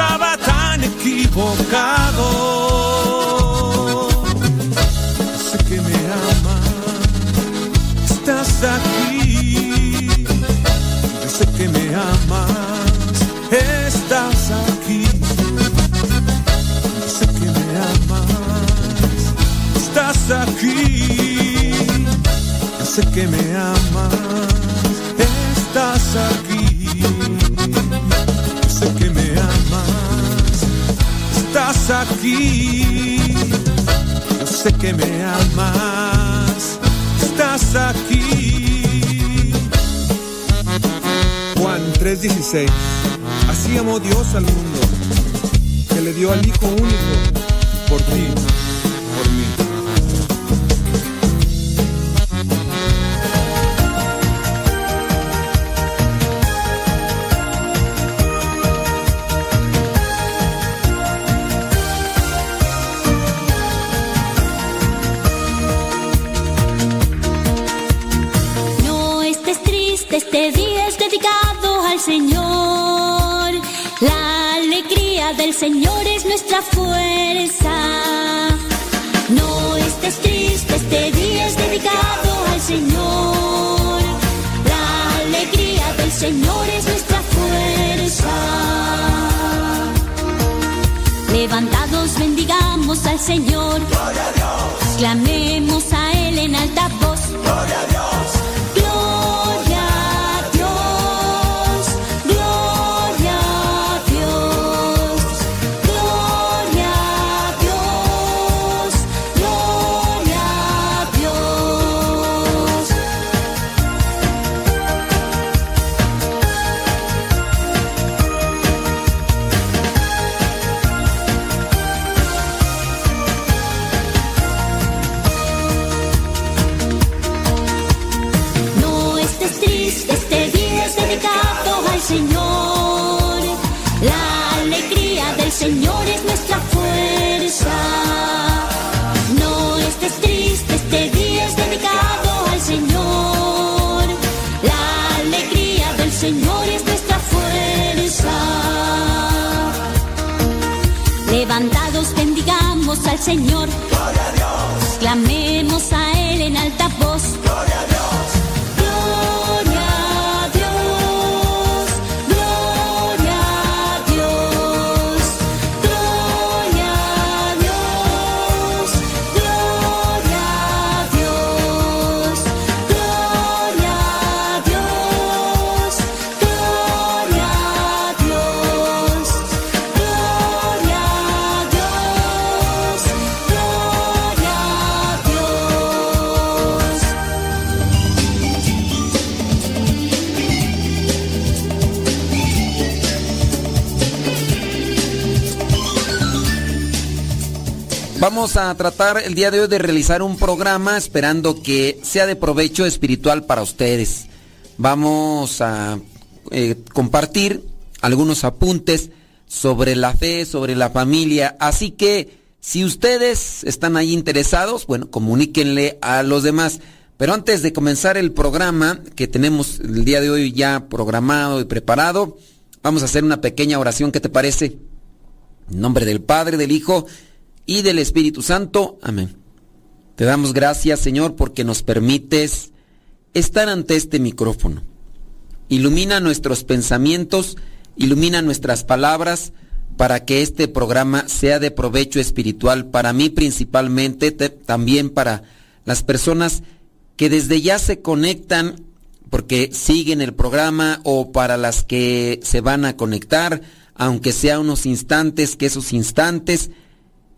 estaba tan equivocado. Sé que me amas, estás aquí. Yo sé que me amas, estás aquí. Sé que me amas, estás aquí. Sé que me amas, estás aquí. Aquí. Yo sé que me amas, estás aquí. Juan 3:16. Así amó Dios al mundo, que le dio al Hijo único por ti Señor es nuestra fuerza. No estés triste, este día es dedicado al Señor. La alegría del Señor es nuestra fuerza. Levantados bendigamos al Señor. Clamemos a Él en alta voz. El día de hoy de realizar un programa esperando que sea de provecho espiritual para ustedes. Vamos a eh, compartir algunos apuntes sobre la fe, sobre la familia. Así que si ustedes están ahí interesados, bueno, comuníquenle a los demás. Pero antes de comenzar el programa que tenemos el día de hoy ya programado y preparado, vamos a hacer una pequeña oración. ¿Qué te parece? En nombre del Padre, del Hijo y del Espíritu Santo. Amén. Te damos gracias, Señor, porque nos permites estar ante este micrófono. Ilumina nuestros pensamientos, ilumina nuestras palabras para que este programa sea de provecho espiritual para mí principalmente, también para las personas que desde ya se conectan porque siguen el programa o para las que se van a conectar, aunque sea unos instantes, que esos instantes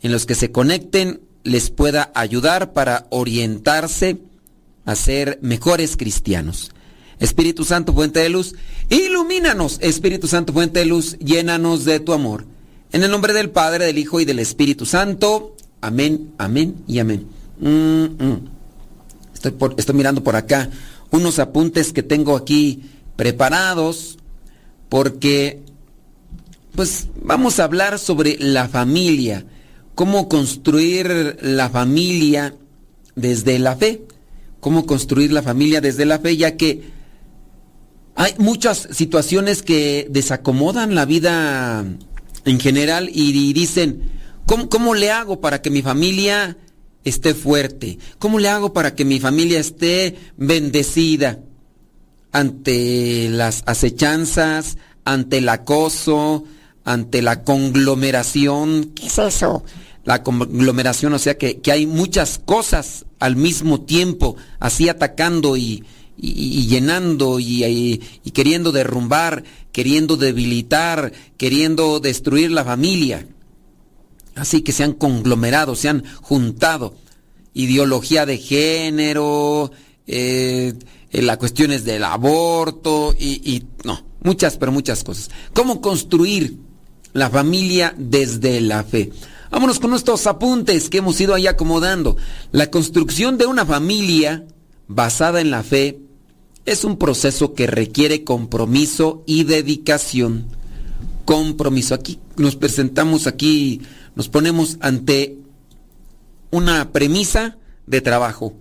en los que se conecten les pueda ayudar para orientarse a ser mejores cristianos. Espíritu Santo, fuente de luz, ilumínanos. Espíritu Santo, fuente de luz, llénanos de tu amor. En el nombre del Padre, del Hijo y del Espíritu Santo. Amén, amén y amén. Mm, mm. Estoy, estoy mirando por acá unos apuntes que tengo aquí preparados porque pues vamos a hablar sobre la familia, cómo construir la familia desde la fe, cómo construir la familia desde la fe, ya que hay muchas situaciones que desacomodan la vida en general y, dicen, ¿cómo, ¿cómo, le hago para que mi familia esté fuerte? ¿Cómo le hago para que mi familia esté bendecida ante las acechanzas, ante el acoso, ante la conglomeración? ¿Qué es eso? La conglomeración, o sea que, que hay muchas cosas al mismo tiempo, así atacando y, y, llenando y, queriendo derrumbar, queriendo debilitar, queriendo destruir la familia. Así que se han conglomerado, se han juntado. Ideología de género, eh, eh, las cuestiones del aborto y, y no, muchas, pero muchas cosas. ¿Cómo construir la familia desde la fe? Vámonos con nuestros apuntes que hemos ido ahí acomodando. La construcción de una familia basada en la fe es un proceso que requiere compromiso y dedicación. Compromiso. Aquí nos presentamos, aquí nos ponemos ante una premisa de trabajo.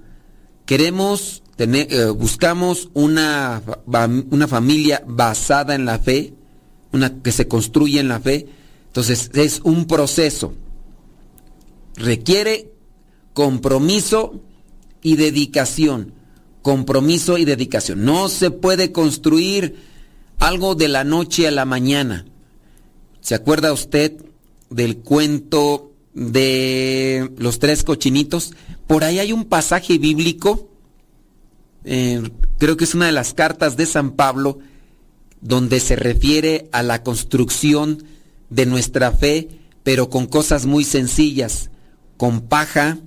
Queremos tener, eh, buscamos una, una familia basada en la fe, una que se construye en la fe. Entonces es un proceso. Requiere compromiso y dedicación compromiso y dedicación. No se puede construir algo de la noche a la mañana. ¿Se acuerda usted del cuento de los tres cochinitos? Por ahí hay un pasaje bíblico, eh, creo que es una de las cartas de San Pablo, donde se refiere a la construcción de nuestra fe, pero con cosas muy sencillas, con paja,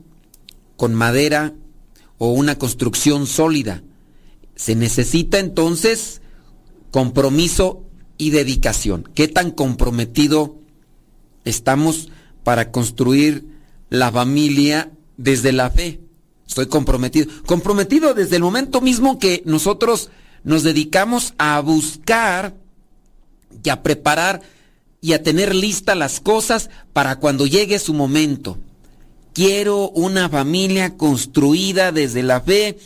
con madera o una construcción sólida. Se necesita entonces compromiso y dedicación. ¿Qué tan comprometido estamos para construir la familia desde la fe? Estoy comprometido. Comprometido desde el momento mismo que nosotros nos dedicamos a buscar y a preparar y a tener listas las cosas para cuando llegue su momento. Quiero una familia construida desde la fe.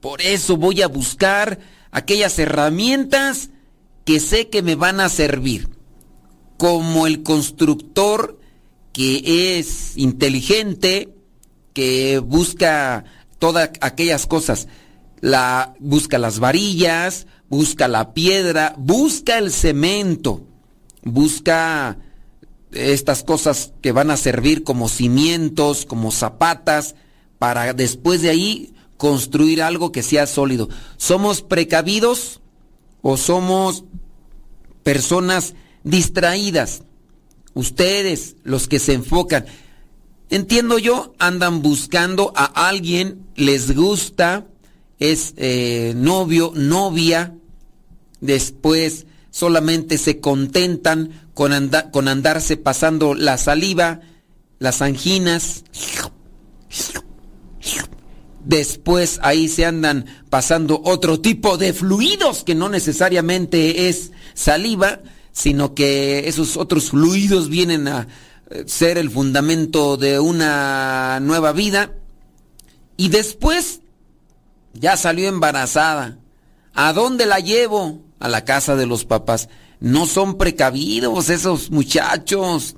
Por eso voy a buscar aquellas herramientas que sé que me van a servir. Como el constructor que es inteligente, que busca todas aquellas cosas. La, busca las varillas, busca la piedra, busca el cemento, busca estas cosas que van a servir como cimientos, como zapatas, para después de ahí construir algo que sea sólido. ¿Somos precavidos o somos personas distraídas? Ustedes, los que se enfocan, entiendo yo, andan buscando a alguien, les gusta, es eh, novio, novia, después solamente se contentan con, con andarse pasando la saliva, las anginas. Después ahí se andan pasando otro tipo de fluidos que no necesariamente es saliva, sino que esos otros fluidos vienen a eh, ser el fundamento de una nueva vida. Y después ya salió embarazada. ¿A dónde la llevo? A la casa de los papás. No son precavidos esos muchachos,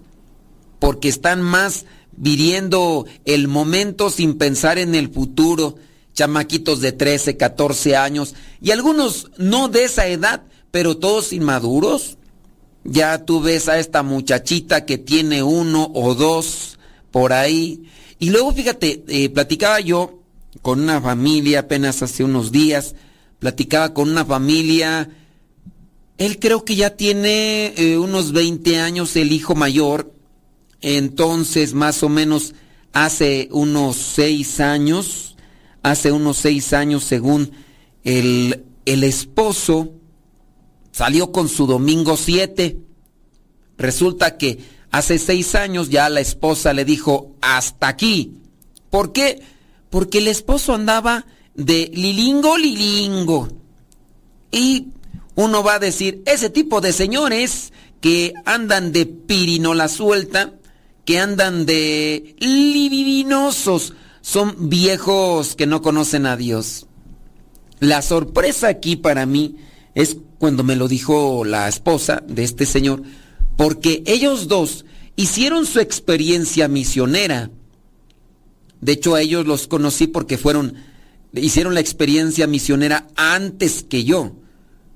porque están más viviendo el momento sin pensar en el futuro. Chamaquitos de 13, 14 años, y algunos no de esa edad, pero todos inmaduros. Ya tú ves a esta muchachita que tiene uno o dos por ahí. Y luego, fíjate, eh, platicaba yo con una familia apenas hace unos días, platicaba con una familia, él creo que ya tiene eh, unos 20 años, el hijo mayor, entonces más o menos hace unos 6 años, hace unos 6 años según el, el esposo salió con su domingo 7. Resulta que hace 6 años ya la esposa le dijo, hasta aquí. ¿Por qué? Porque el esposo andaba de lilingo, lilingo. Y uno va a decir, ese tipo de señores que andan de pirinola suelta, que andan de libidinosos, son viejos que no conocen a Dios. La sorpresa aquí para mí es cuando me lo dijo la esposa de este señor, porque ellos dos hicieron su experiencia misionera de hecho, a ellos los conocí porque fueron, hicieron la experiencia misionera antes que yo.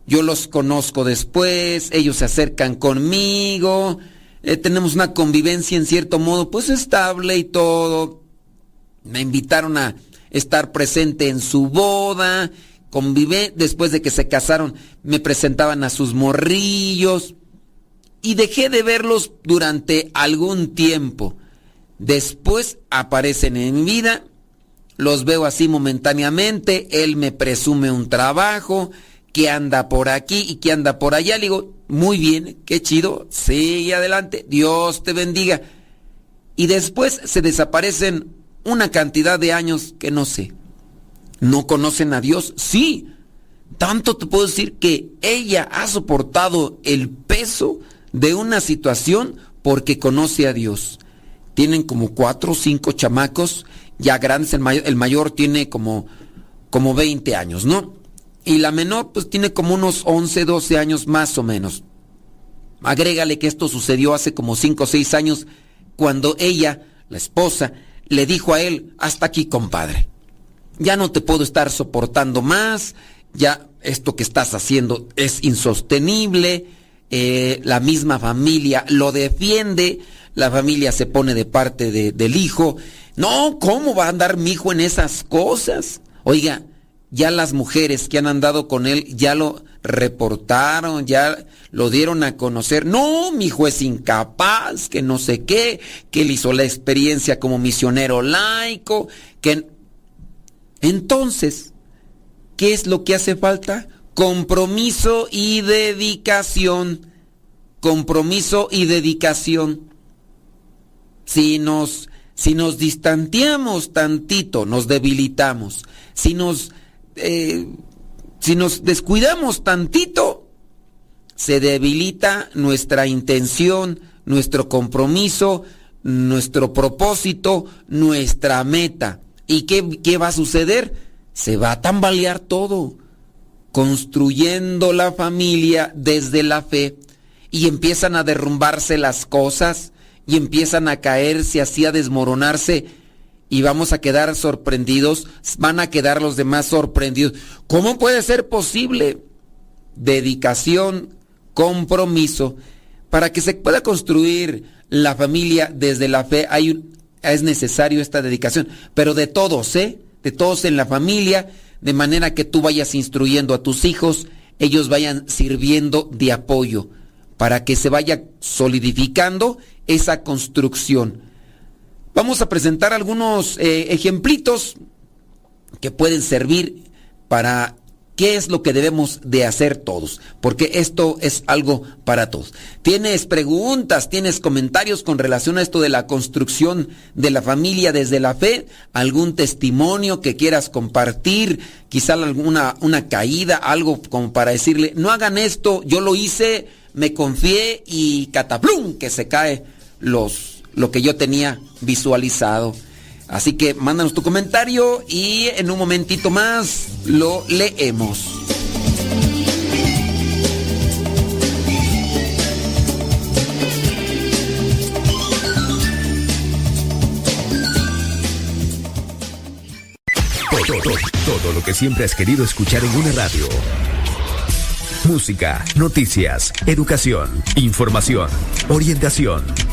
Yo los conozco después, ellos se acercan conmigo, eh, tenemos una convivencia en cierto modo, pues estable y todo. Me invitaron a estar presente en su boda, convivé, después de que se casaron, me presentaban a sus morrillos y dejé de verlos durante algún tiempo. Después aparecen en mi vida, los veo así momentáneamente, él me presume un trabajo, que anda por aquí y que anda por allá. Le digo, muy bien, qué chido, sigue adelante, Dios te bendiga. Y después se desaparecen una cantidad de años que no sé. ¿No conocen a Dios? Sí. Tanto te puedo decir que ella ha soportado el peso de una situación porque conoce a Dios tienen como cuatro o cinco chamacos ya grandes, el mayor, tiene como, como 20 años, ¿no? Y la menor pues tiene como unos 11, 12 años más o menos. Agrégale que esto sucedió hace como 5 o 6 años cuando ella, la esposa, le dijo a él, hasta aquí compadre, ya no te puedo estar soportando más, ya esto que estás haciendo es insostenible, eh, la misma familia lo defiende, la familia se pone de parte del hijo. No, ¿cómo va a andar mi hijo en esas cosas? Oiga, ya las mujeres que han andado con él ya lo reportaron, ya lo dieron a conocer. No, mi hijo es incapaz, que no sé qué, que él hizo la experiencia como misionero laico, que... Entonces, ¿qué es lo que hace falta? Compromiso y dedicación. Compromiso y dedicación si nos, si nos tantito, nos debilitamos. Si nos, eh, si nos descuidamos tantito, se debilita nuestra intención, nuestro compromiso, nuestro propósito, nuestra meta. ¿Y qué, qué va a suceder? Se va a tambalear todo, construyendo la familia desde la fe y empiezan a derrumbarse las cosas y empiezan a caerse, así a desmoronarse y vamos a quedar sorprendidos, van a quedar los demás sorprendidos. ¿Cómo puede ser posible? Dedicación, compromiso. Para que se pueda construir la familia desde la fe hay es necesario esta dedicación, pero de todos, ¿eh? De todos en la familia, de manera que tú vayas instruyendo a tus hijos, ellos vayan sirviendo de apoyo, para que se vaya solidificando esa construcción. Vamos a presentar algunos eh, ejemplitos que pueden servir para qué es lo que debemos de hacer todos, porque esto es algo para todos. ¿Tienes preguntas, tienes comentarios con relación a esto de la construcción de la familia desde la fe? ¿Algún testimonio que quieras compartir? Quizá alguna una caída, algo como para decirle, no hagan esto, yo lo hice, me confié y cataplum, que se cae los, lo que yo tenía visualizado. Así que mándanos tu comentario y en un momentito más lo leemos. Todo, todo, todo lo que siempre has querido escuchar en una radio. Música, noticias, educación, información, orientación,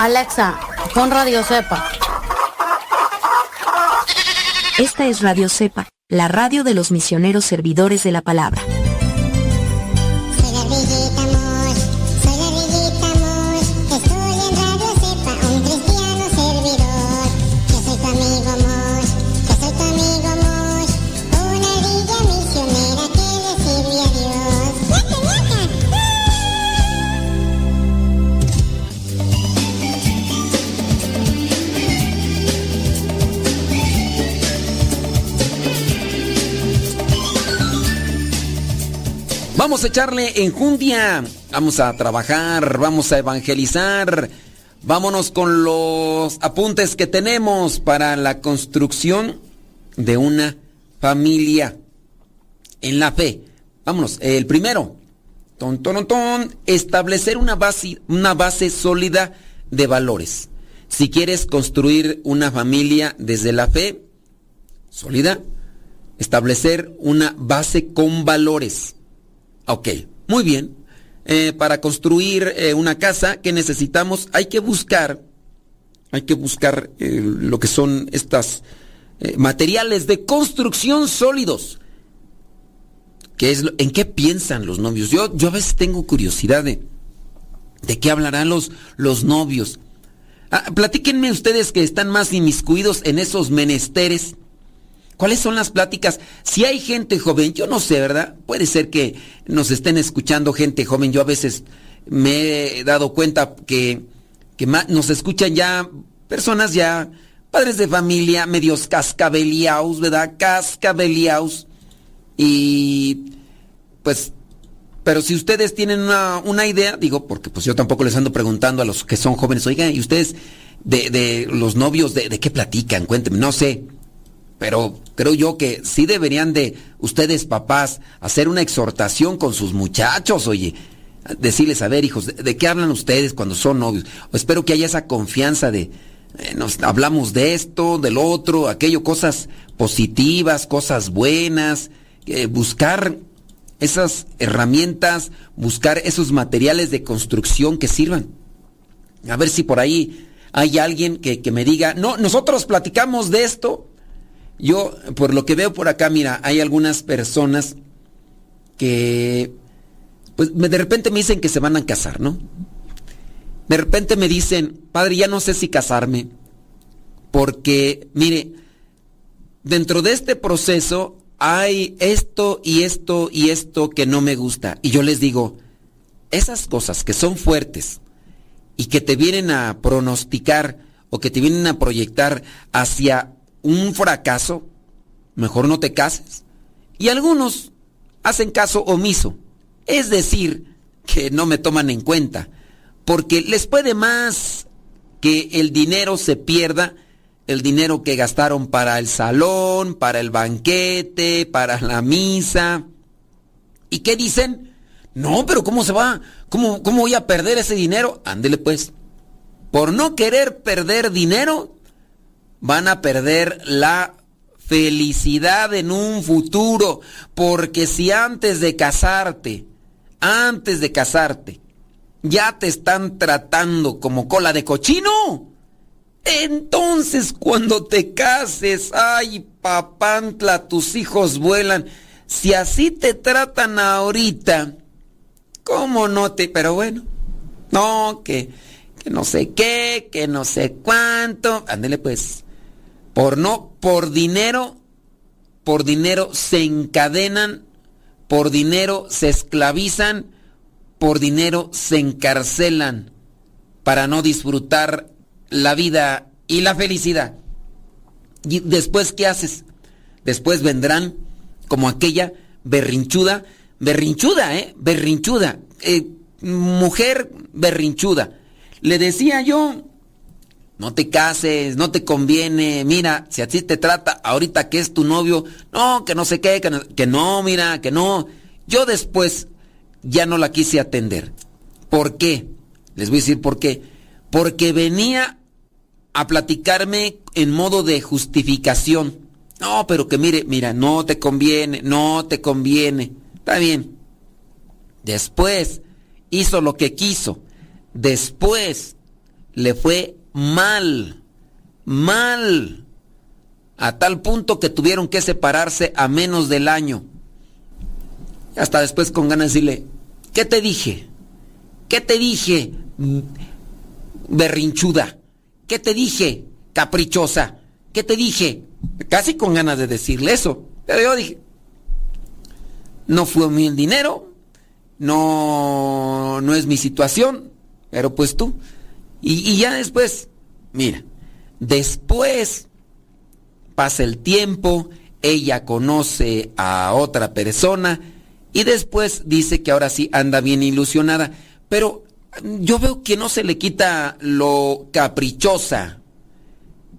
Alexa, pon Radio Cepa. Esta es Radio Cepa, la radio de los misioneros servidores de la palabra. Vamos a echarle enjundia, vamos a trabajar, vamos a evangelizar. Vámonos con los apuntes que tenemos para la construcción de una familia en la fe. Vámonos, el primero. Ton, ton, ton, establecer una base, una base sólida de valores. Si quieres construir una familia desde la fe sólida, establecer una base con valores. Ok, muy bien. Eh, para construir eh, una casa, ¿qué necesitamos? Hay que buscar, hay que buscar eh, lo que son estas materiales de construcción sólidos. ¿Qué es lo- ¿En qué piensan los novios? Yo, yo a veces tengo curiosidad de, de qué hablarán los, los novios. Ah, platíquenme ustedes que están más inmiscuidos en esos menesteres. ¿Cuáles son las pláticas? Si hay gente joven, yo no sé, ¿verdad? Puede ser que nos estén escuchando gente joven. Yo a veces me he dado cuenta que, que nos escuchan ya personas ya, padres de familia, medios cascabeliaos, ¿verdad? Cascabeliaos. Y pues, pero si ustedes tienen una, una idea, digo, porque pues yo tampoco les ando preguntando a los que son jóvenes, oigan, ¿y ustedes de, de los novios de, de qué platican? Cuéntenme, no sé. Pero creo yo que sí deberían de ustedes, papás, hacer una exhortación con sus muchachos, oye. Decirles, a ver, hijos, ¿de, qué hablan ustedes cuando son novios? O espero que haya esa confianza de, eh, nos hablamos de esto, del otro, aquello, cosas positivas, cosas buenas, eh, buscar esas herramientas, buscar esos materiales de construcción que sirvan. A ver si por ahí hay alguien que, que me diga, no, nosotros platicamos de esto. Yo, por lo que veo por acá, mira, hay algunas personas que, pues de repente me dicen que se van a casar, ¿no? De repente me dicen, padre, ya no sé si casarme, porque, mire, dentro de este proceso hay esto y esto y esto que no me gusta. Y yo les digo, esas cosas que son fuertes y que te vienen a pronosticar o que te vienen a proyectar hacia un fracaso, mejor no te cases. Y algunos hacen caso omiso, es decir, que no me toman en cuenta, porque les puede más que el dinero se pierda, el dinero que gastaron para el salón, para el banquete, para la misa. ¿Y qué dicen? No, pero ¿cómo se va? ¿Cómo, cómo voy a perder ese dinero? Ándele pues. Por no querer perder dinero, van a perder la felicidad en un futuro. Porque si antes de casarte, antes de casarte, ya te están tratando como cola de cochino, entonces cuando te cases, ay papantla, tus hijos vuelan, si así te tratan ahorita, ¿cómo no te...? Pero bueno, no, que, que no sé qué, que no sé cuánto. Ándele pues. Por no, por dinero, por dinero se encadenan, por dinero se esclavizan, por dinero se encarcelan para no disfrutar la vida y la felicidad. Y después, ¿qué haces? Después vendrán como aquella berrinchuda, berrinchuda, ¿eh? Berrinchuda, eh, mujer berrinchuda. Le decía yo, no te cases, no te conviene, mira, si así te trata ahorita que es tu novio, no, que no sé qué, que no, que no, mira, que no. Yo después ya no la quise atender. ¿Por qué? Les voy a decir por qué. Porque venía a platicarme en modo de justificación. No, pero que mire, mira, no te conviene, no te conviene. Está bien. Después hizo lo que quiso. Después le fue mal, mal, a tal punto que tuvieron que separarse a menos del año. Hasta después con ganas de decirle, ¿qué te dije? ¿Qué te dije, berrinchuda? ¿Qué te dije, caprichosa? ¿Qué te dije? Casi con ganas de decirle eso. Pero yo dije, no fue mi dinero, no, no es mi situación, pero pues tú. Y, ya después, mira, después pasa el tiempo, ella conoce a otra persona y después dice que ahora sí anda bien ilusionada. Pero yo veo que no se le quita lo caprichosa.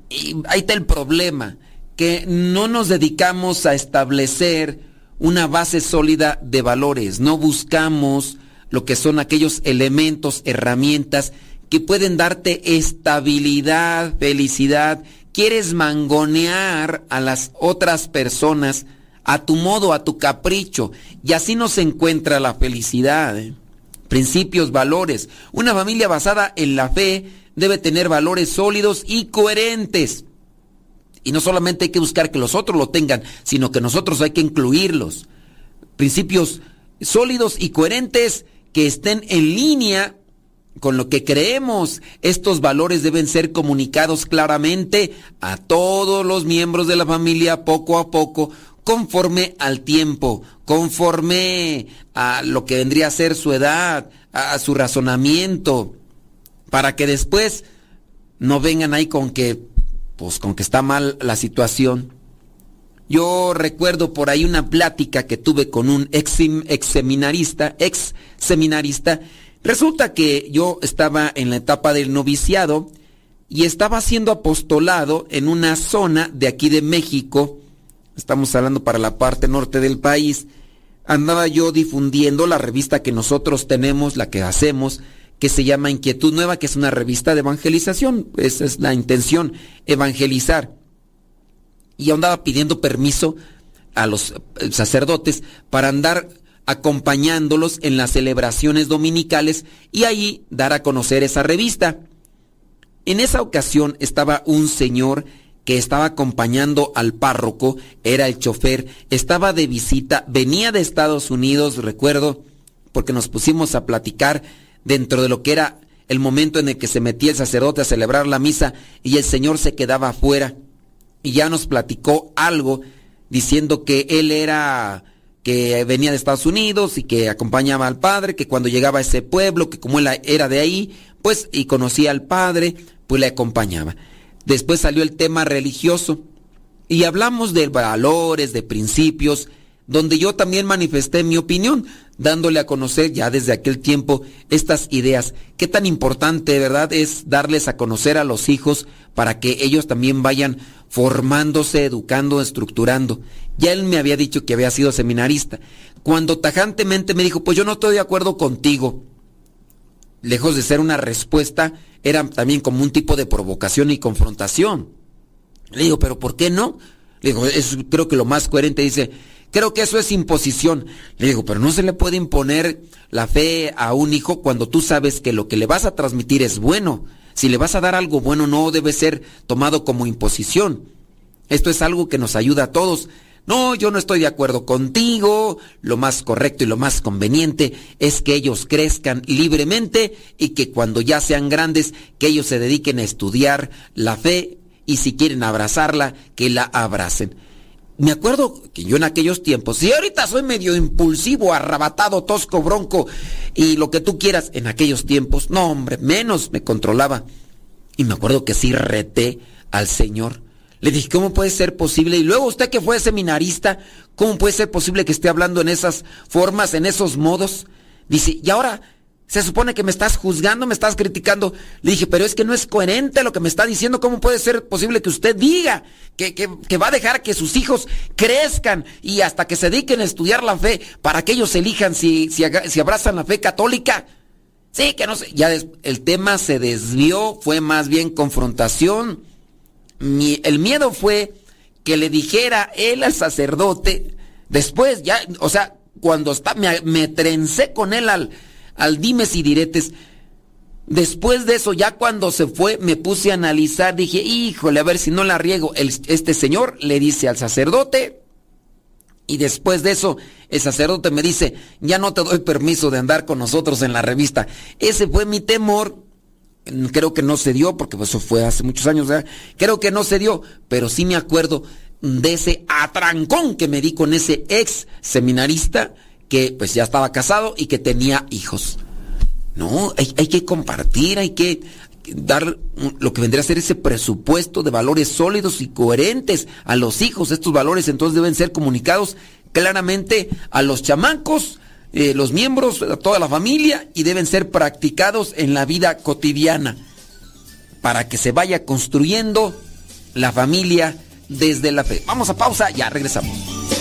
Y ahí está el problema, que no nos dedicamos a establecer una base sólida de valores, no buscamos lo que son aquellos elementos, herramientas que pueden darte estabilidad, felicidad. Quieres mangonear a las otras personas a tu modo, a tu capricho, y así no se encuentra la felicidad. ¿eh? Principios, valores. Una familia basada en la fe debe tener valores sólidos y coherentes. Y no solamente hay que buscar que los otros lo tengan, sino que nosotros hay que incluirlos. Principios sólidos y coherentes que estén en línea con lo que creemos. Estos valores deben ser comunicados claramente a todos los miembros de la familia poco a poco, conforme al tiempo, conforme a lo que vendría a ser su edad, a, su razonamiento, para que después no vengan ahí con que, pues con que está mal la situación. Yo recuerdo por ahí una plática que tuve con un ex, ex seminarista, ex seminarista. Resulta que yo estaba en la etapa del noviciado y estaba haciendo apostolado en una zona de aquí de México, estamos hablando para la parte norte del país, andaba yo difundiendo la revista que nosotros tenemos, la que hacemos, que se llama Inquietud Nueva, que es una revista de evangelización. Esa es la intención, evangelizar. Y andaba pidiendo permiso a los eh, sacerdotes para andar acompañándolos en las celebraciones dominicales y ahí dar a conocer esa revista. En esa ocasión estaba un señor que estaba acompañando al párroco, era el chofer, estaba de visita, venía de Estados Unidos, recuerdo, porque nos pusimos a platicar dentro de lo que era el momento en el que se metía el sacerdote a celebrar la misa y el Señor se quedaba afuera. Y ya nos platicó algo diciendo que él era que venía de Estados Unidos y que acompañaba al padre, que cuando llegaba a ese pueblo, que como él era de ahí, pues y conocía al padre, pues le acompañaba. Después salió el tema religioso y hablamos de valores, de principios, donde yo también manifesté mi opinión, dándole a conocer ya desde aquel tiempo estas ideas. Qué tan importante, ¿verdad?, es darles a conocer a los hijos para que ellos también vayan formándose, educando, estructurando. Ya él me había dicho que había sido seminarista. Cuando tajantemente me dijo, pues yo no estoy de acuerdo contigo, lejos de ser una respuesta, era también como un tipo de provocación y confrontación. Le digo, pero ¿por qué no? Le digo, es creo que lo más coherente dice, creo que eso es imposición. Le digo, pero no se le puede imponer la fe a un hijo cuando tú sabes que lo que le vas a transmitir es bueno. Si le vas a dar algo bueno no debe ser tomado como imposición. Esto es algo que nos ayuda a todos. No, yo no estoy de acuerdo contigo. Lo más correcto y lo más conveniente es que ellos crezcan libremente y que cuando ya sean grandes, que ellos se dediquen a estudiar la fe y si quieren abrazarla, que la abracen. Me acuerdo que yo en aquellos tiempos, y ahorita soy medio impulsivo, arrabatado, tosco, bronco y lo que tú quieras, en aquellos tiempos, no hombre, menos me controlaba. Y me acuerdo que sí reté al Señor. Le dije, ¿cómo puede ser posible? Y luego usted que fue seminarista, ¿cómo puede ser posible que esté hablando en esas formas, en esos modos? Dice, y ahora se supone que me estás juzgando, me estás criticando. Le dije, pero es que no es coherente lo que me está diciendo. ¿Cómo puede ser posible que usted diga que, que, va a dejar que sus hijos crezcan y hasta que se dediquen a estudiar la fe para que ellos elijan si, si, abrazan la fe católica? Sí, que no sé. Ya el tema se desvió, fue más bien confrontación el miedo fue que le dijera él al sacerdote, después ya, o sea, cuando está, me, me trencé con él al, al dimes y diretes. Después de eso, ya cuando se fue, me puse a analizar, dije, híjole, a ver si no la riego. este señor le dice al sacerdote, y después de eso, el sacerdote me dice, ya no te doy permiso de andar con nosotros en la revista. Ese fue mi temor creo que no se dio, porque eso fue hace muchos años, creo que no se dio, pero sí me acuerdo de ese atrancón que me di con ese ex seminarista que pues ya estaba casado y que tenía hijos. No, hay, hay que compartir, hay que dar lo que vendría a ser ese presupuesto de valores sólidos y coherentes a los hijos. Estos valores entonces deben ser comunicados claramente a los chamancos eh, los miembros, de toda la familia y deben ser practicados en la vida cotidiana para que se vaya construyendo la familia desde la fe. Vamos a pausa, ya regresamos.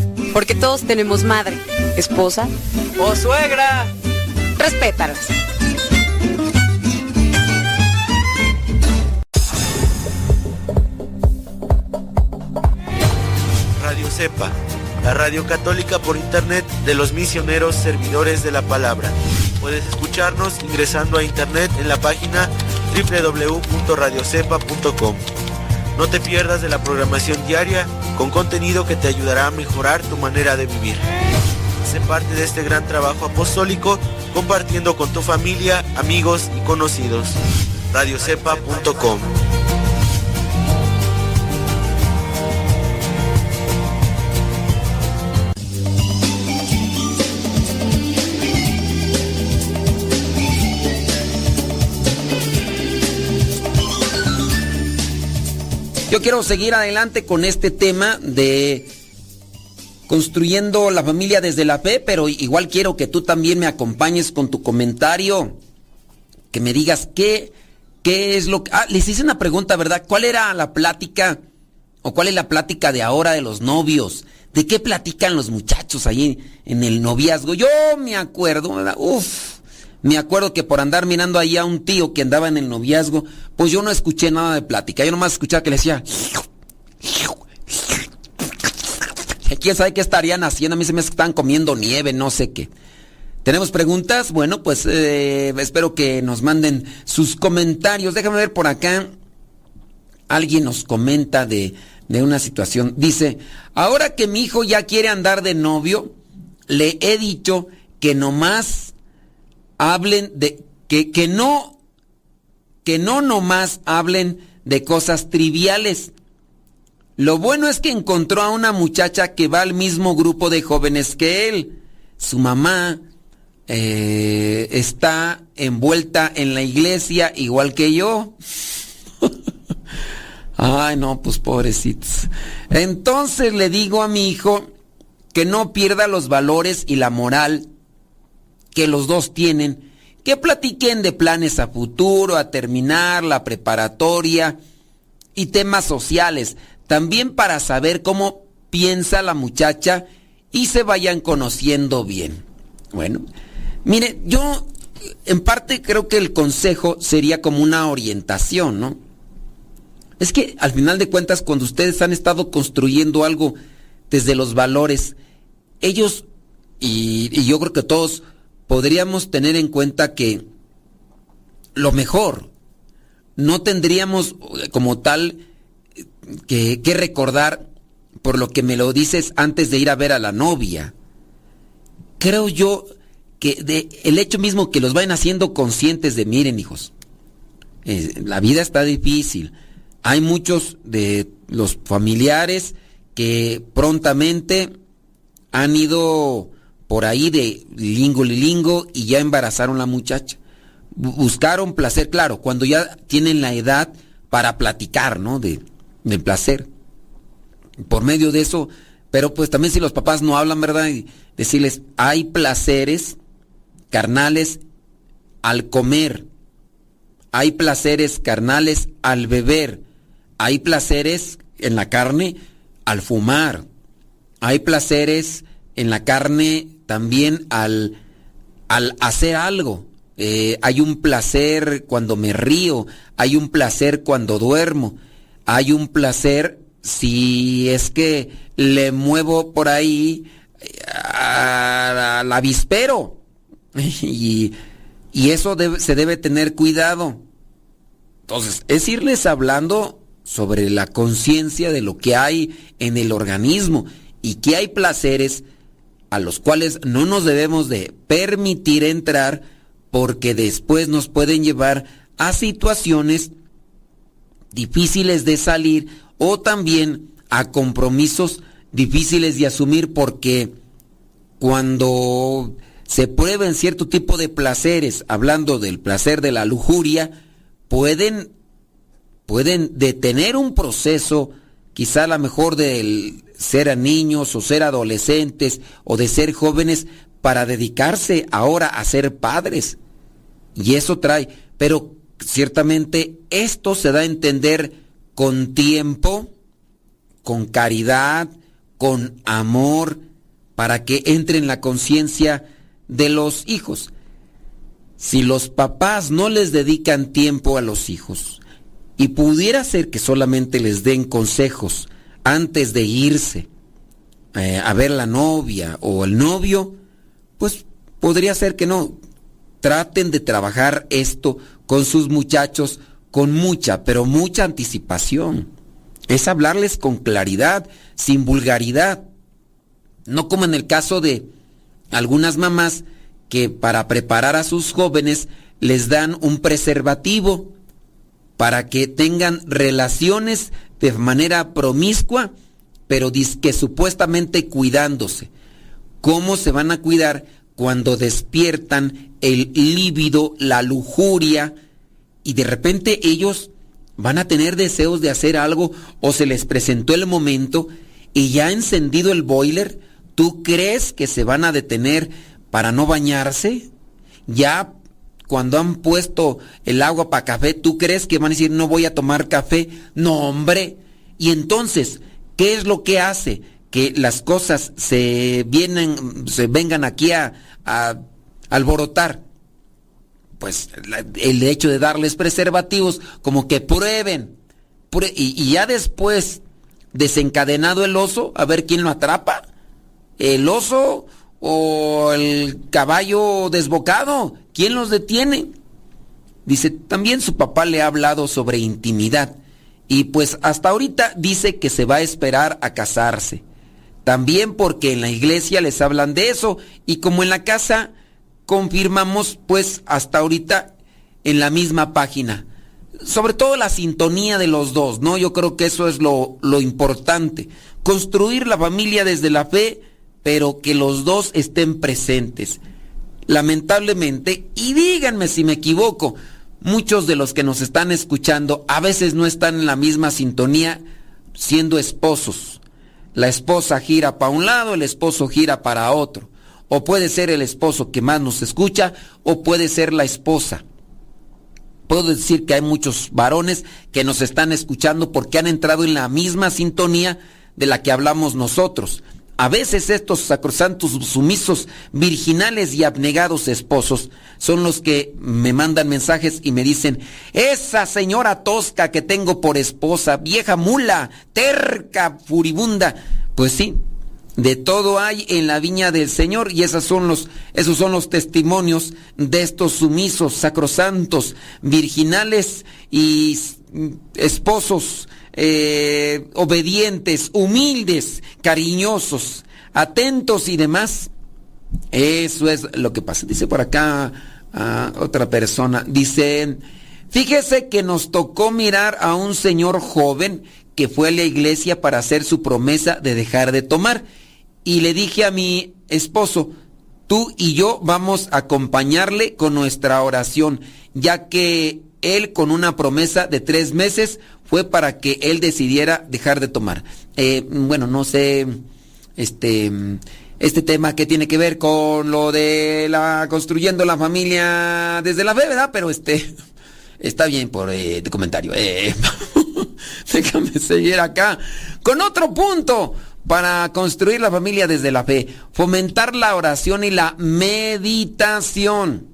Porque todos tenemos madre, esposa o suegra. Respétalas. Radio Cepa, la radio católica por internet de los misioneros servidores de la palabra. Puedes escucharnos ingresando a internet en la página www.radiocepa.com. No te pierdas de la programación diaria con contenido que te ayudará a mejorar tu manera de vivir. Sé parte de este gran trabajo apostólico compartiendo con tu familia, amigos y conocidos. radiocepa.com Yo quiero seguir adelante con este tema de construyendo la familia desde la fe, pero igual quiero que tú también me acompañes con tu comentario, que me digas qué, qué es lo que... Ah, les hice una pregunta, ¿verdad? ¿Cuál era la plática o cuál es la plática de ahora de los novios? ¿De qué platican los muchachos ahí en el noviazgo? Yo me acuerdo, ¿verdad? Uf me acuerdo que por andar mirando ahí a un tío que andaba en el noviazgo, pues yo no escuché nada de plática. Yo nomás escuchaba que le decía. ¿Quién sabe qué estarían haciendo? A mí se me estaban comiendo nieve, no sé qué. ¿Tenemos preguntas? Bueno, pues eh, espero que nos manden sus comentarios. Déjame ver por acá. Alguien nos comenta de, de una situación. Dice, ahora que mi hijo ya quiere andar de novio, le he dicho que nomás hablen de, que, que no, que no nomás hablen de cosas triviales. Lo bueno es que encontró a una muchacha que va al mismo grupo de jóvenes que él. Su mamá eh, está envuelta en la iglesia igual que yo. Ay, no, pues pobrecitos. Entonces le digo a mi hijo que no pierda los valores y la moral que los dos tienen, que platiquen de planes a futuro, a terminar, la preparatoria y temas sociales, también para saber cómo piensa la muchacha y se vayan conociendo bien. Bueno, mire, yo en parte creo que el consejo sería como una orientación, ¿no? Es que al final de cuentas, cuando ustedes han estado construyendo algo desde los valores, ellos, y, yo creo que todos, podríamos tener en cuenta que lo mejor, no tendríamos como tal que, recordar por lo que me lo dices antes de ir a ver a la novia. Creo yo que el hecho mismo que los vayan haciendo conscientes de, miren hijos, eh, la vida está difícil. Hay muchos de los familiares que prontamente han ido por ahí de lingo lilingo y ya embarazaron la muchacha. Buscaron placer, claro, cuando ya tienen la edad para platicar, ¿no? De, placer. Por medio de eso, pero pues también si los papás no hablan, ¿verdad? Y decirles, hay placeres carnales al comer, hay placeres carnales al beber, hay placeres en la carne al fumar, hay placeres en la carne también al, al hacer algo. Eh, hay un placer cuando me río, hay un placer cuando duermo, hay un placer si es que le muevo por ahí al avispero. Y, y eso se debe tener cuidado. Entonces, es irles hablando sobre la conciencia de lo que hay en el organismo y que hay placeres a los cuales no nos debemos de permitir entrar porque después nos pueden llevar a situaciones difíciles de salir o también a compromisos difíciles de asumir porque cuando se prueben cierto tipo de placeres, hablando del placer de la lujuria, pueden, pueden detener un proceso, quizá a lo mejor del ser niños o ser adolescentes o de ser jóvenes para dedicarse ahora a ser padres. Y eso trae, pero ciertamente esto se da a entender con tiempo, con caridad, con amor, para que entre en la conciencia de los hijos. Si los papás no les dedican tiempo a los hijos, y pudiera ser que solamente les den consejos antes de irse eh, a ver la novia o el novio, pues podría ser que no. Traten de trabajar esto con sus muchachos con mucha, pero mucha anticipación. Es hablarles con claridad, sin vulgaridad. No como en el caso de algunas mamás que para preparar a sus jóvenes les dan un preservativo para que tengan relaciones de manera promiscua, pero que supuestamente cuidándose. ¿Cómo se van a cuidar cuando despiertan el líbido, la lujuria, y de repente ellos van a tener deseos de hacer algo o se les presentó el momento y ya ha encendido el boiler? ¿Tú crees que se van a detener para no bañarse? Ya cuando han puesto el agua para café, ¿tú crees que van a decir no voy a tomar café? No, hombre. Y entonces, ¿qué es lo que hace? Que las cosas se vienen, se vengan aquí a, a alborotar. Pues el hecho de darles preservativos, como que prueben. y ya después, desencadenado el oso, a ver quién lo atrapa. El oso o el caballo desbocado. ¿Quién los detiene? Dice, también su papá le ha hablado sobre intimidad y pues hasta ahorita dice que se va a esperar a casarse. También porque en la iglesia les hablan de eso y como en la casa confirmamos pues hasta ahorita en la misma página. Sobre todo la sintonía de los dos, ¿no? Yo creo que eso es lo, lo importante. Construir la familia desde la fe, pero que los dos estén presentes. Lamentablemente, y díganme si me equivoco, muchos de los que nos están escuchando a veces no están en la misma sintonía siendo esposos. La esposa gira para un lado, el esposo gira para otro. O puede ser el esposo que más nos escucha, o puede ser la esposa. Puedo decir que hay muchos varones que nos están escuchando porque han entrado en la misma sintonía de la que hablamos nosotros. A veces estos sacrosantos, sumisos, virginales y abnegados esposos son los que me mandan mensajes y me dicen, esa señora tosca que tengo por esposa, vieja mula, terca, furibunda. Pues sí, de todo hay en la viña del Señor y esos son los, esos son los testimonios de estos sumisos, sacrosantos, virginales y esposos eh, obedientes, humildes, cariñosos, atentos y demás. Eso es lo que pasa. Dice por acá otra persona, dice, fíjese que nos tocó mirar a un señor joven que fue a la iglesia para hacer su promesa de dejar de tomar. Y le dije a mi esposo, tú y yo vamos a acompañarle con nuestra oración, ya que él con una promesa de tres meses fue para que él decidiera dejar de tomar. Eh, bueno, no sé, este, este tema que tiene que ver con lo de la construyendo la familia desde la fe, ¿verdad? Pero este, está bien por eh, tu comentario. Eh, déjame seguir acá con otro punto para construir la familia desde la fe, fomentar la oración y la meditación.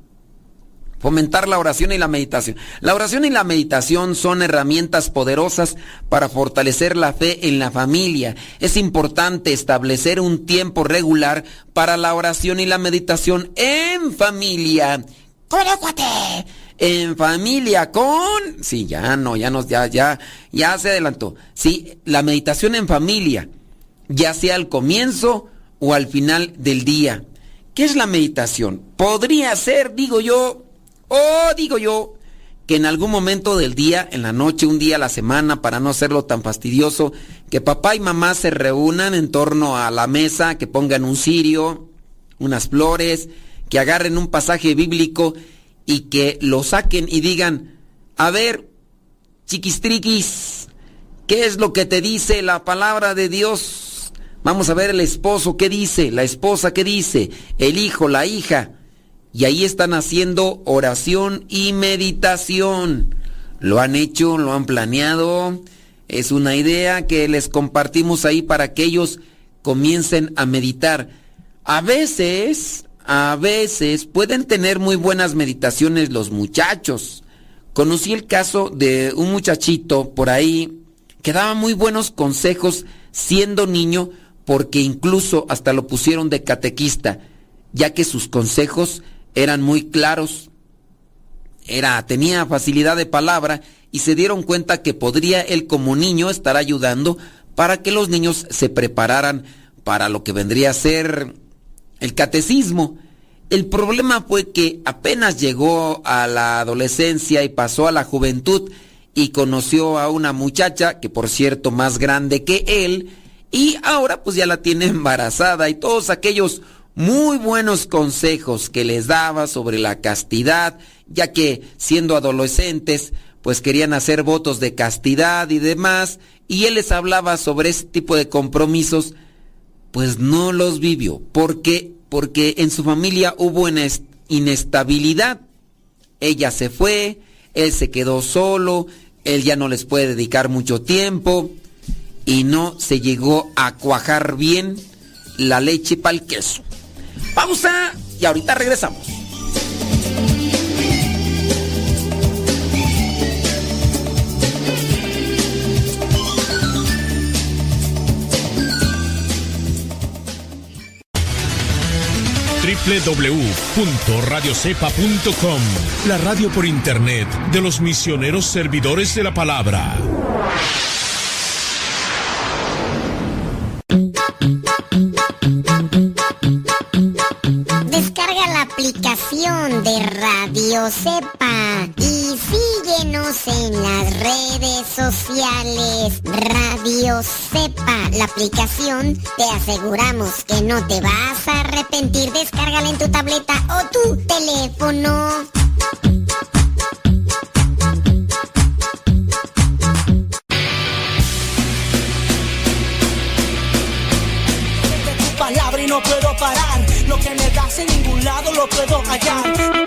Fomentar la oración y la meditación. La oración y la meditación son herramientas poderosas para fortalecer la fe en la familia. Es importante establecer un tiempo regular para la oración y la meditación en familia. ¡Conéctate! En familia con... Sí, ya no, ya nos, ya, ya, ya se adelantó. Sí, la meditación en familia, ya sea al comienzo o al final del día. ¿Qué es la meditación? Podría ser, digo yo, o digo yo que en algún momento del día, en la noche, un día a la semana, para no hacerlo tan fastidioso, que papá y mamá se reúnan en torno a la mesa, que pongan un cirio, unas flores, que agarren un pasaje bíblico y que lo saquen y digan, a ver, chiquistriquis, ¿qué es lo que te dice la palabra de Dios? Vamos a ver el esposo, ¿qué dice? La esposa, ¿qué dice? El hijo, la hija y ahí están haciendo oración y meditación. Lo han hecho, lo han planeado. Es una idea que les compartimos ahí para que ellos comiencen a meditar. A veces, a veces pueden tener muy buenas meditaciones los muchachos. Conocí el caso de un muchachito por ahí que daba muy buenos consejos siendo niño porque incluso hasta lo pusieron de catequista, ya que sus consejos eran muy claros, era, tenía facilidad de palabra y se dieron cuenta que podría él como niño estar ayudando para que los niños se prepararan para lo que vendría a ser el catecismo. El problema fue que apenas llegó a la adolescencia y pasó a la juventud y conoció a una muchacha, que por cierto más grande que él, y ahora pues ya la tiene embarazada y todos aquellos muy buenos consejos que les daba sobre la castidad, ya que siendo adolescentes, pues querían hacer votos de castidad y demás, y él les hablaba sobre ese tipo de compromisos, pues no los vivió. ¿Por qué? Porque en su familia hubo inestabilidad. Ella se fue, él se quedó solo, él ya no les puede dedicar mucho tiempo y no se llegó a cuajar bien la leche para el queso. Pausa y ahorita regresamos. www.radiocepa.com, la radio por internet de los misioneros servidores de la palabra. Radio Cepa y síguenos en las redes sociales. Radio Cepa, la aplicación, te aseguramos que no te vas a arrepentir. Descárgala en tu tableta o tu teléfono. Lo que me das en ningún lado lo puedo.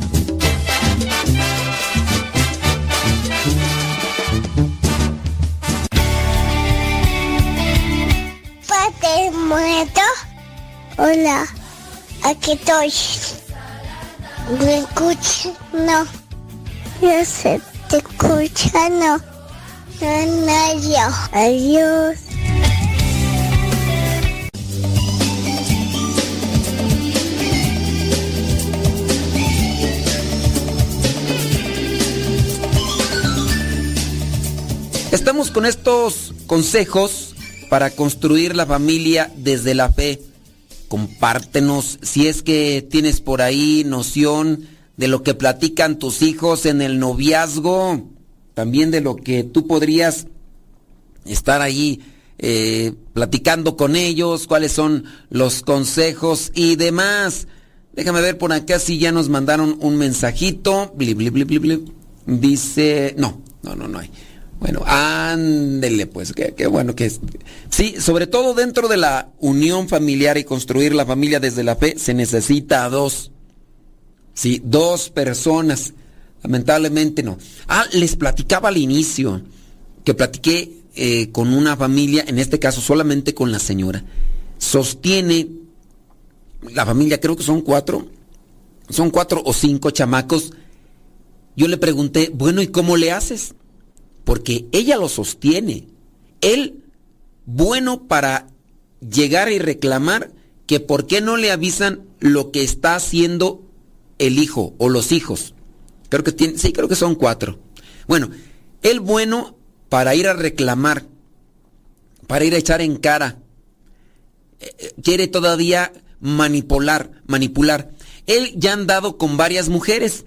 Muerto. Hola, aquí estoy. ¿Me escuchas? No. Yo sé, te escucha, no. No, no, yo. Adiós. Estamos con estos consejos para construir la familia desde la fe. Compártenos si es que tienes por ahí noción de lo que platican tus hijos en el noviazgo, también de lo que tú podrías estar ahí eh, platicando con ellos, cuáles son los consejos y demás. Déjame ver por acá si ya nos mandaron un mensajito. Bli, bli, bli. Dice, no, no, no, no hay. Bueno, ándele pues, qué, bueno que es. Sí, sobre todo dentro de la unión familiar y construir la familia desde la fe se necesita a dos. Sí, dos personas. Lamentablemente no. Ah, les platicaba al inicio que platiqué eh, con una familia, en este caso solamente con la señora. Sostiene la familia, creo que son cuatro, son cuatro o cinco chamacos. Yo le pregunté, bueno, ¿y cómo le haces? Porque ella lo sostiene. Él, bueno para llegar y reclamar que por qué no le avisan lo que está haciendo el hijo o los hijos. Creo que tiene, sí, creo que son cuatro. Bueno, él bueno para ir a reclamar, para ir a echar en cara. Eh, Quiere todavía manipular, manipular. Él ya ha andado con varias mujeres.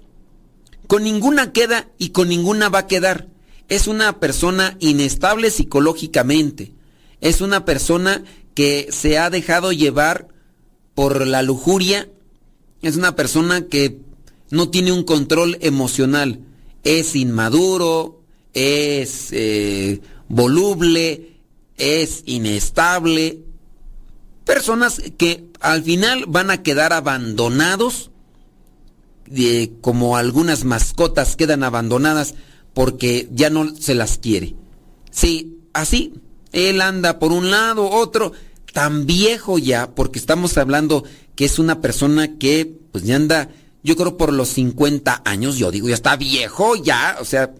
Con ninguna queda y con ninguna va a quedar. Es una persona inestable psicológicamente. Es una persona que se ha dejado llevar por la lujuria. Es una persona que no tiene un control emocional. Es inmaduro, es eh, voluble, es inestable. Personas que al final van a quedar abandonados, eh, como algunas mascotas quedan abandonadas porque ya no se las quiere. Sí, así. Él anda por un lado, otro, tan viejo ya, porque estamos hablando que es una persona que pues ya anda, yo creo por los 50 años, yo digo, ya está viejo ya, o sea,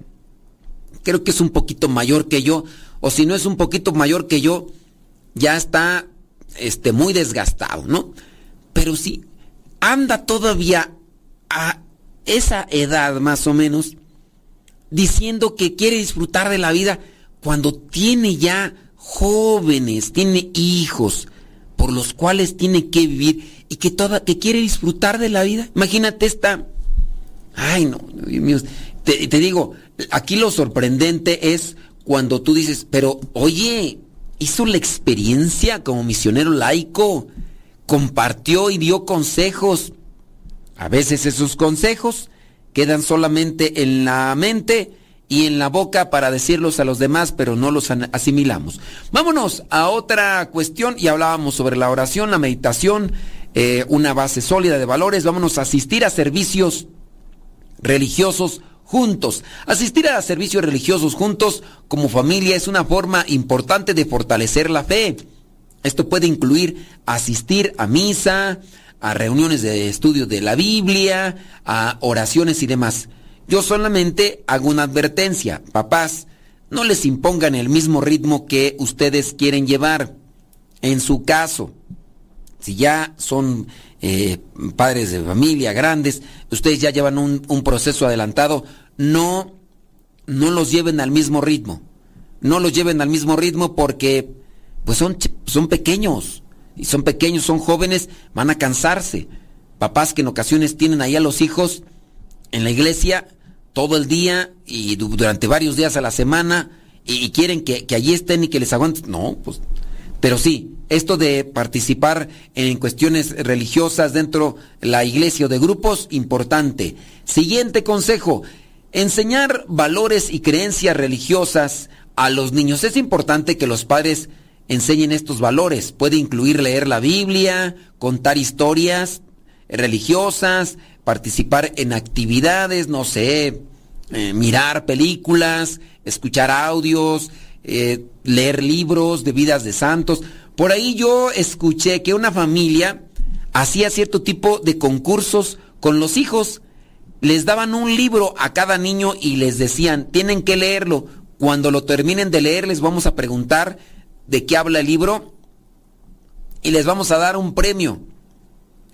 creo que es un poquito mayor que yo, o si no es un poquito mayor que yo, ya está este muy desgastado, ¿no? Pero sí anda todavía a esa edad más o menos diciendo que quiere disfrutar de la vida cuando tiene ya jóvenes, tiene hijos por los cuales tiene que vivir y que toda que quiere disfrutar de la vida. Imagínate esta Ay, no, Dios mío. Te, te digo, aquí lo sorprendente es cuando tú dices, pero oye, hizo la experiencia como misionero laico, compartió y dio consejos. A veces esos consejos quedan solamente en la mente y en la boca para decirlos a los demás, pero no los asimilamos. Vámonos a otra cuestión y hablábamos sobre la oración, la meditación, eh, una base sólida de valores. Vámonos a asistir a servicios religiosos juntos. Asistir a servicios religiosos juntos como familia es una forma importante de fortalecer la fe. Esto puede incluir asistir a misa, a reuniones de estudio de la Biblia, a oraciones y demás. Yo solamente hago una advertencia, papás, no les impongan el mismo ritmo que ustedes quieren llevar. En su caso, si ya son eh, padres de familia grandes, ustedes ya llevan un, un, proceso adelantado, no, no los lleven al mismo ritmo. No los lleven al mismo ritmo porque pues son, son pequeños. Y son pequeños, son jóvenes, van a cansarse. Papás que en ocasiones tienen ahí a los hijos en la iglesia todo el día y durante varios días a la semana y, quieren que, allí estén y que les aguanten. No, pues. Pero sí, esto de participar en cuestiones religiosas dentro de la iglesia o de grupos, importante. Siguiente consejo, enseñar valores y creencias religiosas a los niños. Es importante que los padres enseñen estos valores. Puede incluir leer la Biblia, contar historias religiosas, participar en actividades, no sé, eh, mirar películas, escuchar audios, eh, leer libros de vidas de santos. Por ahí yo escuché que una familia hacía cierto tipo de concursos con los hijos. Les daban un libro a cada niño y les decían, tienen que leerlo. Cuando lo terminen de leer les vamos a preguntar de qué habla el libro y les vamos a dar un premio.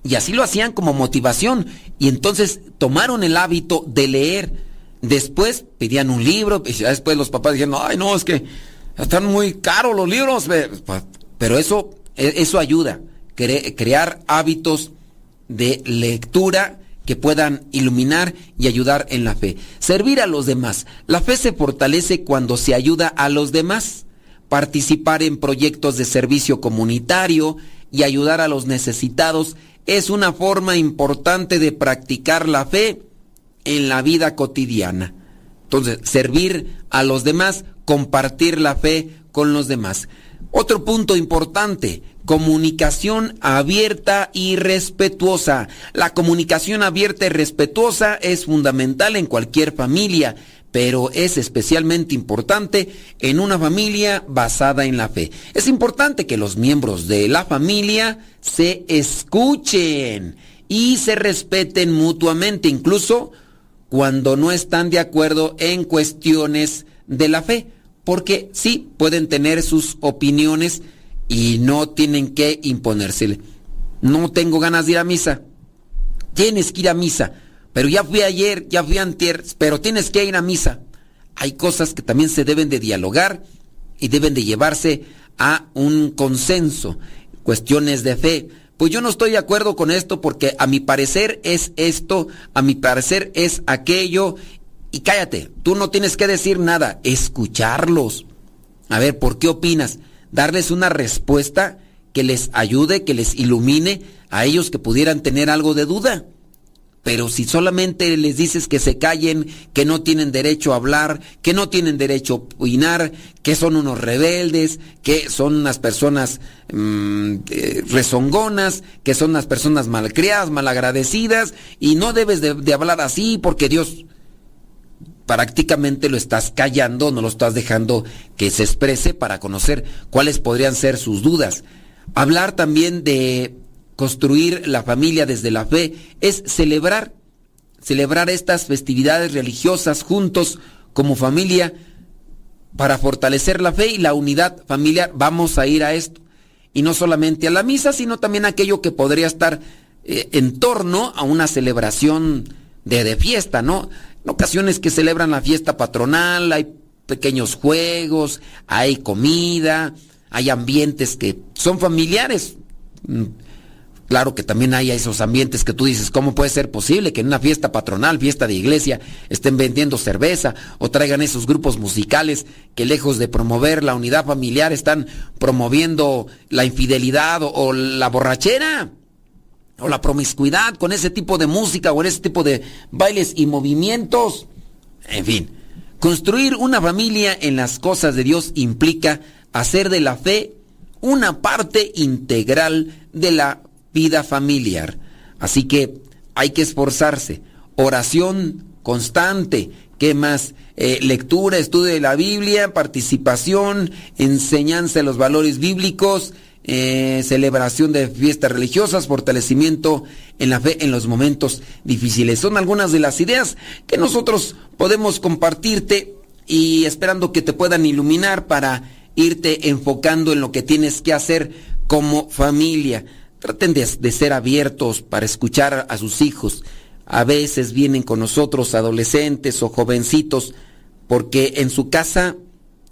Y así lo hacían como motivación. Y entonces tomaron el hábito de leer. Después pedían un libro. Y después los papás dijeron, ay, no, es que están muy caros los libros. Pero eso, e, eso ayuda. crear hábitos de lectura que puedan iluminar y ayudar en la fe. Servir a los demás. La fe se fortalece cuando se ayuda a los demás. Participar en proyectos de servicio comunitario y ayudar a los necesitados es una forma importante de practicar la fe en la vida cotidiana. Entonces, servir a los demás, compartir la fe con los demás. Otro punto importante, comunicación abierta y respetuosa. La comunicación abierta y respetuosa es fundamental en cualquier familia, pero es especialmente importante en una familia basada en la fe. Es importante que los miembros de la familia se escuchen y se respeten mutuamente, incluso cuando no están de acuerdo en cuestiones de la fe, porque sí pueden tener sus opiniones y no tienen que imponérsele. No tengo ganas de ir a misa. Tienes que ir a misa pero ya fui ayer, ya fui antier, pero tienes que ir a misa. Hay cosas que también se deben de dialogar y deben de llevarse a un consenso, cuestiones de fe. Pues yo no estoy de acuerdo con esto porque a mi parecer es esto, a mi parecer es aquello. Y cállate, tú no tienes que decir nada, escucharlos. A ver, ¿por qué opinas? Darles una respuesta que les ayude, que les ilumine a ellos que pudieran tener algo de duda. Pero si solamente les dices que se callen, que no tienen derecho a hablar, que no tienen derecho a opinar, que son unos rebeldes, que son unas personas mm, eh, rezongonas, que son unas personas malcriadas, malagradecidas, y no debes de, de hablar así porque Dios prácticamente lo estás callando, no lo estás dejando que se exprese para conocer cuáles podrían ser sus dudas. Hablar también de construir la familia desde la fe, es celebrar, celebrar estas festividades religiosas juntos como familia para fortalecer la fe y la unidad familiar. Vamos a ir a esto. Y no solamente a la misa, sino también a aquello que podría estar eh, en torno a una celebración de, de fiesta, ¿no? En ocasiones que celebran la fiesta patronal, hay pequeños juegos, hay comida, hay ambientes que son familiares. Claro que también hay esos ambientes que tú dices, ¿cómo puede ser posible que en una fiesta patronal, fiesta de iglesia, estén vendiendo cerveza o traigan esos grupos musicales que lejos de promover la unidad familiar están promoviendo la infidelidad o, la borrachera? O la promiscuidad con ese tipo de música o en ese tipo de bailes y movimientos. En fin, Construir una familia en las cosas de Dios implica hacer de la fe una parte integral de la vida familiar. Así que hay que esforzarse. Oración constante. ¿Qué más? Eh, lectura, estudio de la Biblia, participación, enseñanza de los valores bíblicos, eh, celebración de fiestas religiosas, fortalecimiento en la fe en los momentos difíciles. Son algunas de las ideas que nosotros podemos compartirte y esperando que te puedan iluminar para irte enfocando en lo que tienes que hacer como familia. Traten de, ser abiertos para escuchar a sus hijos. A veces vienen con nosotros adolescentes o jovencitos porque en su casa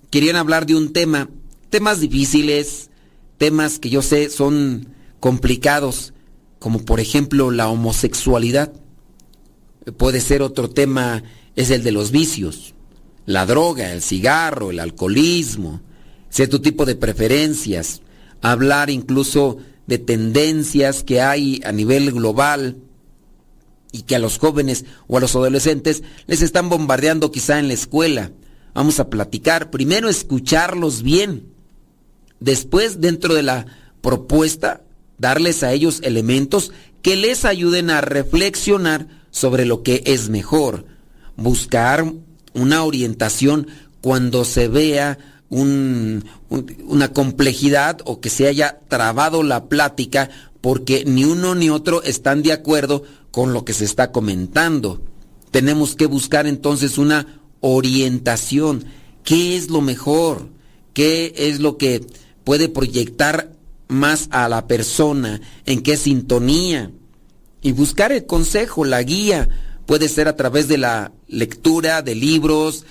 querían hablar de un tema, temas difíciles, temas que yo sé son complicados, como por ejemplo la homosexualidad. Puede ser otro tema, es el de los vicios, la droga, el cigarro, el alcoholismo, cierto tipo de preferencias, hablar incluso de tendencias que hay a nivel global y que a los jóvenes o a los adolescentes les están bombardeando quizá en la escuela. Vamos a platicar, primero escucharlos bien, después dentro de la propuesta darles a ellos elementos que les ayuden a reflexionar sobre lo que es mejor, buscar una orientación cuando se vea un, una complejidad o que se haya trabado la plática porque ni uno ni otro están de acuerdo con lo que se está comentando. Tenemos que buscar entonces una orientación. ¿Qué es lo mejor? ¿Qué es lo que puede proyectar más a la persona? ¿En qué sintonía? Y buscar el consejo, la guía. Puede ser a través de la lectura de libros,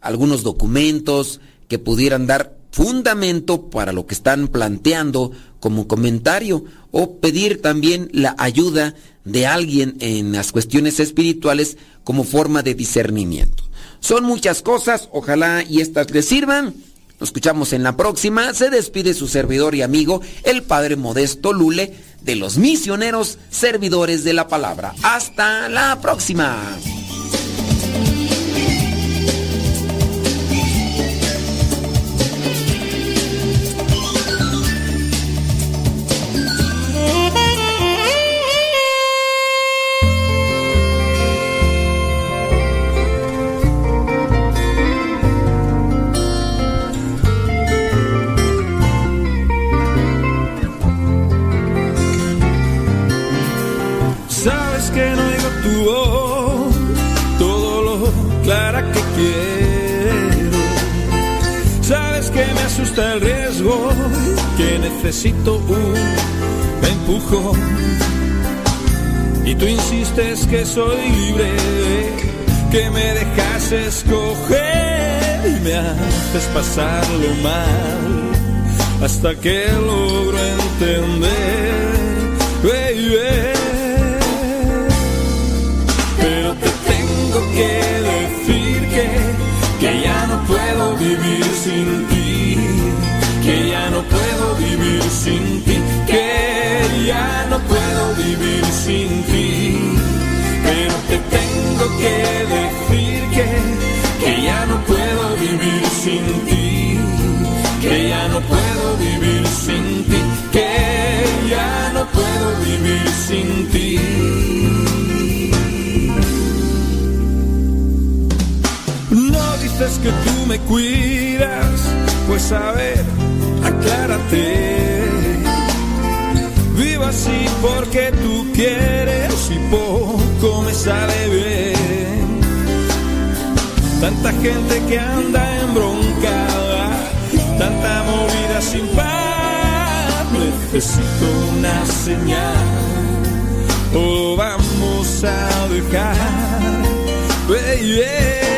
algunos documentos que pudieran dar fundamento para lo que están planteando como comentario o pedir también la ayuda de alguien en las cuestiones espirituales como forma de discernimiento. Son muchas cosas, ojalá y estas les sirvan. Nos escuchamos en la próxima. Se despide su servidor y amigo, el Padre Modesto Lule, de los misioneros servidores de la palabra. Hasta la próxima. Necesito un empujón. Y tú insistes que soy libre, que me dejas escoger y me haces pasarlo mal hasta que logro entender. baby. Pero te tengo que decir que, que ya no puedo vivir sin ti, vivir sin ti, que ya no puedo vivir sin ti. Pero te tengo que decir que, que ya no puedo vivir sin ti, que ya no puedo vivir sin ti, que ya no puedo vivir sin ti. No dices que tú me cuidas, pues a ver, aclárate. Vivo así porque tú quieres y poco me sale bien. Tanta gente que anda embroncada, tanta movida sin paz. Necesito una señal, o vamos a dejar. baby.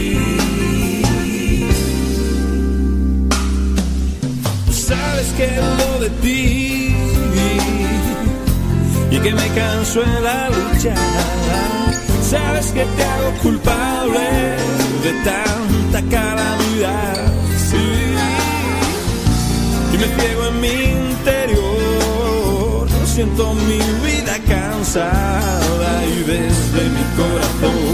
y que me canso en la lucha. Sabes que te hago culpable de tanta calamidad. Y me ciego en mi interior. Siento mi vida cansada y desde mi corazón.